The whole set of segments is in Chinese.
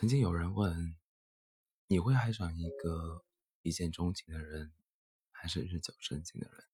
曾经有人问：“你会爱上一个一见钟情的人，还是日久生情的人？”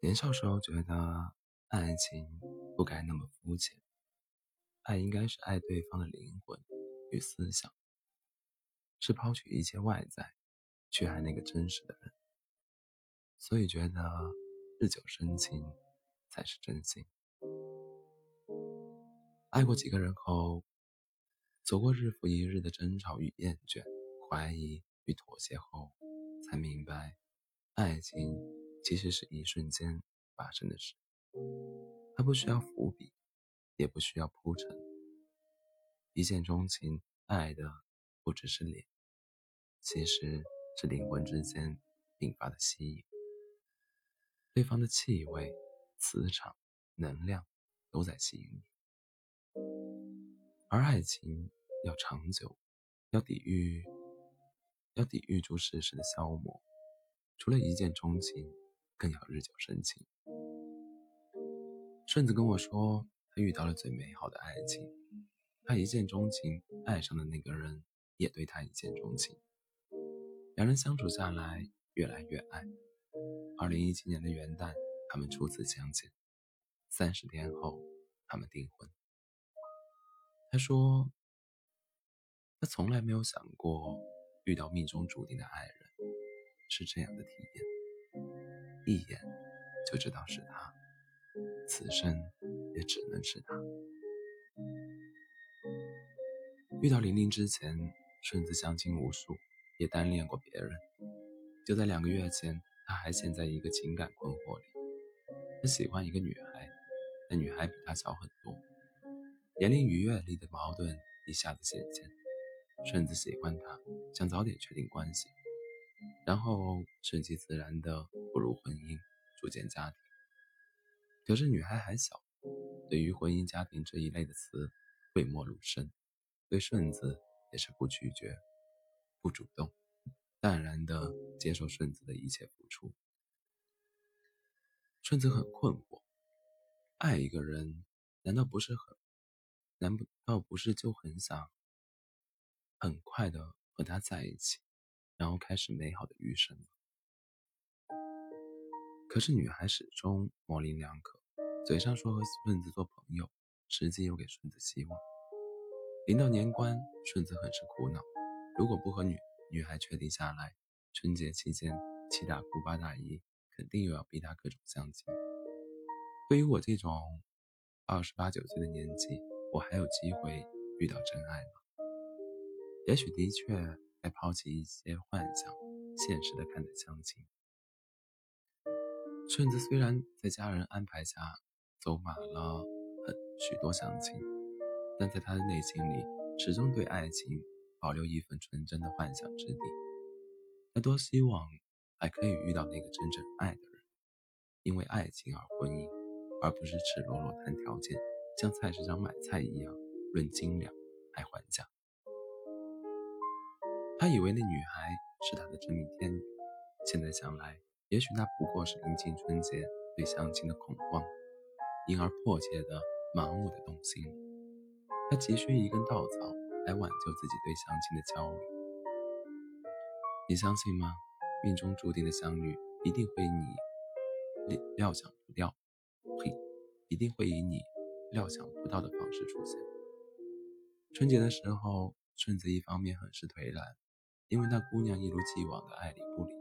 年少时候觉得爱情不该那么肤浅，爱应该是爱对方的灵魂与思想，是抛去一切外在去爱那个真实的人。所以觉得日久生情才是真心。爱过几个人后。走过日复一日的争吵与厌倦、怀疑与妥协后，才明白，爱情其实是一瞬间发生的事。它不需要伏笔，也不需要铺陈。一见钟情，爱的不只是脸，其实是灵魂之间引发的吸引。对方的气味、磁场、能量都在吸引你，而爱情。要长久，要抵御，要抵御住世事的消磨。除了一见钟情，更要日久生情。顺子跟我说，他遇到了最美好的爱情。他一见钟情，爱上的那个人也对他一见钟情。两人相处下来，越来越爱。二零一七年的元旦，他们初次相见。三十天后，他们订婚。他说。他从来没有想过遇到命中注定的爱人是这样的体验，一眼就知道是他，此生也只能是他。遇到玲玲之前，顺子相亲无数，也单恋过别人。就在两个月前，他还陷在一个情感困惑里。他喜欢一个女孩，那女孩比他小很多，年龄与阅历的矛盾一下子显现。顺子喜欢他，想早点确定关系，然后顺其自然的步入婚姻，组建家庭。可是女孩还小，对于婚姻家庭这一类的词讳莫如深，对顺子也是不拒绝，不主动，淡然的接受顺子的一切付出。顺子很困惑，爱一个人，难道不是很，难不道不是就很想？很快的和他在一起，然后开始美好的余生。可是女孩始终模棱两可，嘴上说和顺子做朋友，实际又给顺子希望。临到年关，顺子很是苦恼，如果不和女女孩确定下来，春节期间七大姑八大姨肯定又要逼他各种相亲。对于我这种二十八九岁的年纪，我还有机会遇到真爱吗？也许的确该抛弃一些幻想，现实的看待相亲。顺子虽然在家人安排下走马了很许多相亲，但在他的内心里始终对爱情保留一份纯真的幻想之地。他多希望还可以遇到那个真正爱的人，因为爱情而婚姻，而不是赤裸裸谈条件，像菜市场买菜一样论斤两还还价。他以为那女孩是他的真命天女，现在想来，也许那不过是临近春节对相亲的恐慌，因而迫切的、盲目的动心。他急需一根稻草来挽救自己对相亲的焦虑。你相信吗？命中注定的相遇一定会你料料想不到，呸，一定会以你料想不到的方式出现。春节的时候，顺子一方面很是颓然。因为那姑娘一如既往的爱理不理，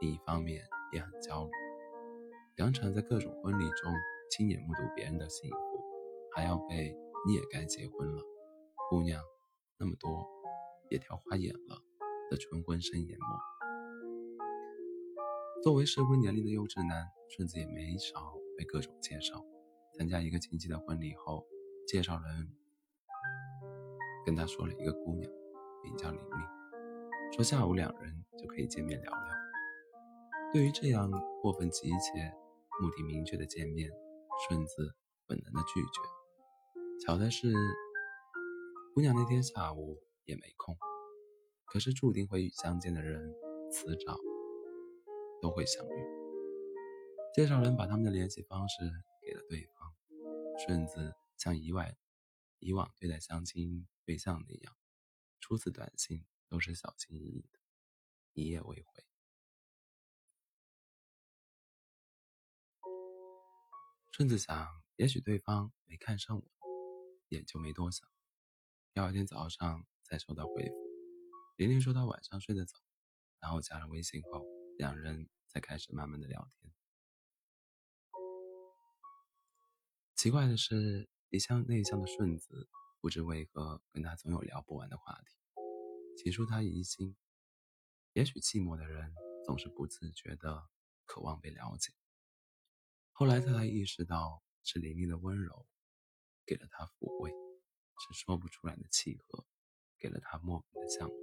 另一方面也很焦虑。两场在各种婚礼中亲眼目睹别人的幸福，还要被你也该结婚了，姑娘那么多也挑花眼了的纯婚生眼膜。作为适婚年龄的优质男，顺子也没少被各种介绍。参加一个亲戚的婚礼后，介绍人跟他说了一个姑娘，名叫玲玲。说下午两人就可以见面聊聊。对于这样过分急切、目的明确的见面，顺子本能的拒绝。巧的是，姑娘那天下午也没空。可是注定会相见的人，迟早都会相遇。介绍人把他们的联系方式给了对方。顺子像以往以往对待相亲对象那样，初次短信都是小心翼翼的，一夜未回。顺子想，也许对方没看上我，也就没多想。第二天早上才收到回复，玲玲说她晚上睡得早，然后加了微信后，两人才开始慢慢的聊天。奇怪的是，一向内向的顺子，不知为何跟他总有聊不完的话题。起初他疑心，也许寂寞的人总是不自觉的渴望被了解。后来他才意识到，是玲玲的温柔给了他抚慰，是说不出来的契合给了他莫名的向往。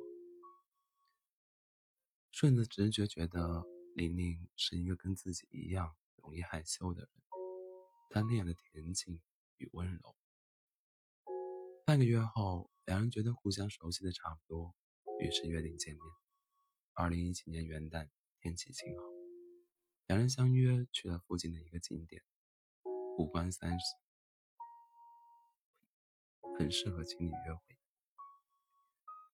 顺子直觉觉得玲玲是一个跟自己一样容易害羞的人。他那样的恬静与温柔。半个月后，两人觉得互相熟悉的差不多，于是约定见面。二零一七年元旦，天气晴好，两人相约去了附近的一个景点——五关三十，很适合情侣约会。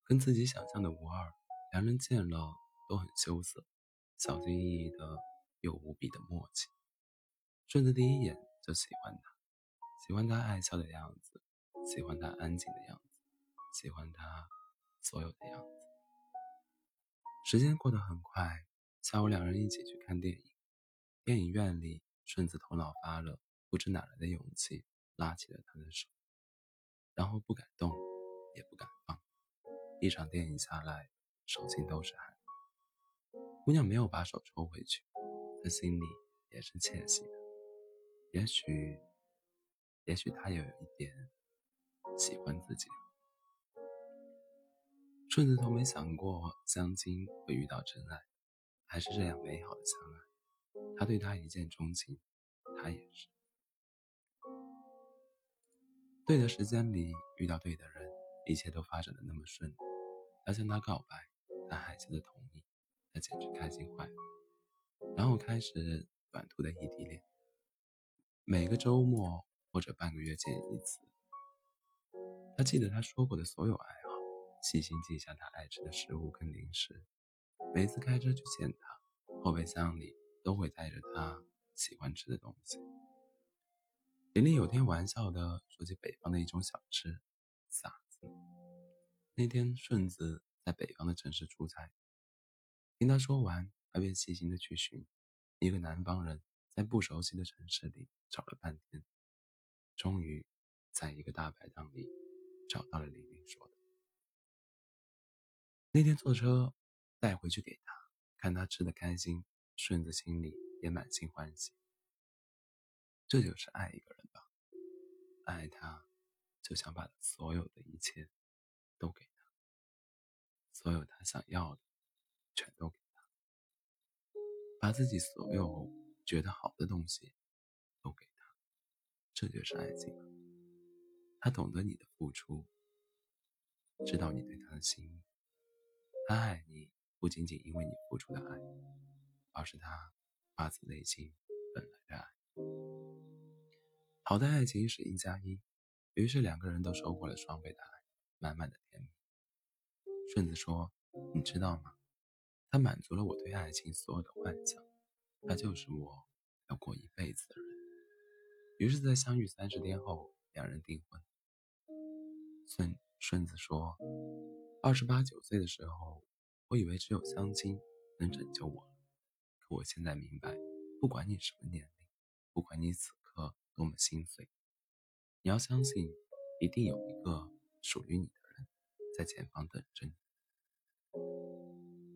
跟自己想象的无二，两人见了都很羞涩，小心翼翼的又无比的默契。顺着第一眼。就喜欢他，喜欢他爱笑的样子，喜欢他安静的样子，喜欢他所有的样子。时间过得很快，下午两人一起去看电影。电影院里，顺子头脑发热，不知哪来的勇气，拉起了他的手，然后不敢动，也不敢放。一场电影下来，手心都是汗。姑娘没有把手抽回去，她心里也是窃喜的。也许，也许她也有一点喜欢自己。顺子从没想过江津会遇到真爱，还是这样美好的相爱。他对她一见钟情，他也是。对的时间里遇到对的人，一切都发展的那么顺利。他向他告白，他孩子的同意，他简直开心坏了。然后开始短途的异地恋。每个周末或者半个月见一次。他记得他说过的所有爱好，细心记下他爱吃的食物跟零食。每次开车去见他，后备箱里都会带着他喜欢吃的东西。玲玲有天玩笑的说起北方的一种小吃——馓子。那天顺子在北方的城市出差，听他说完，他便细心的去寻一个南方人。在不熟悉的城市里找了半天，终于在一个大排档里找到了玲玲说的。那天坐车带回去给他，看他吃的开心，顺子心里也满心欢喜。这就是爱一个人吧，爱他就想把所有的一切都给他，所有他想要的全都给他，把自己所有。觉得好的东西都给他，这就是爱情了。他懂得你的付出，知道你对他的心意，不仅仅因为你付出的爱，而是他发自内心本来的爱。好的爱情是一加一，于是两个人都收获了双倍的爱，满满的甜蜜。顺子说：“你知道吗？他满足了我对爱情所有的幻想。”他就是我要过一辈子的人。于是，在相遇三十天后，两人订婚。顺顺子说：“二十八九岁的时候，我以为只有相亲能拯救我。可我现在明白，不管你什么年龄，不管你此刻多么心碎，你要相信，一定有一个属于你的人在前方等着你，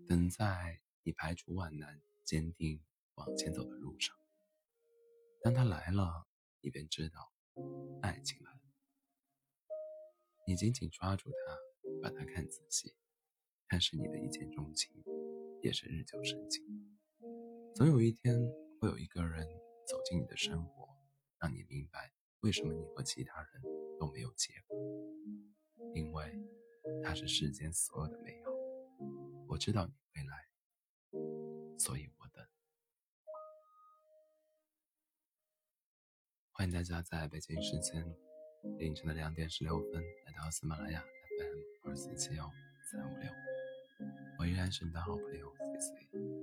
等在你排除万难，坚定。”往前走的路上，当他来了，你便知道爱情来了。你紧紧抓住他，把他看仔细，看是你的一见钟情，也是日久生情。总有一天，会有一个人走进你的生活，让你明白为什么你和其他人都没有结果。因为他是世间所有的美好。我知道你会来，所以我等。欢迎大家在北京时间凌晨的两点十六分来到喜马拉雅 FM 二四七幺三五六。我依然是你的好朋友 cc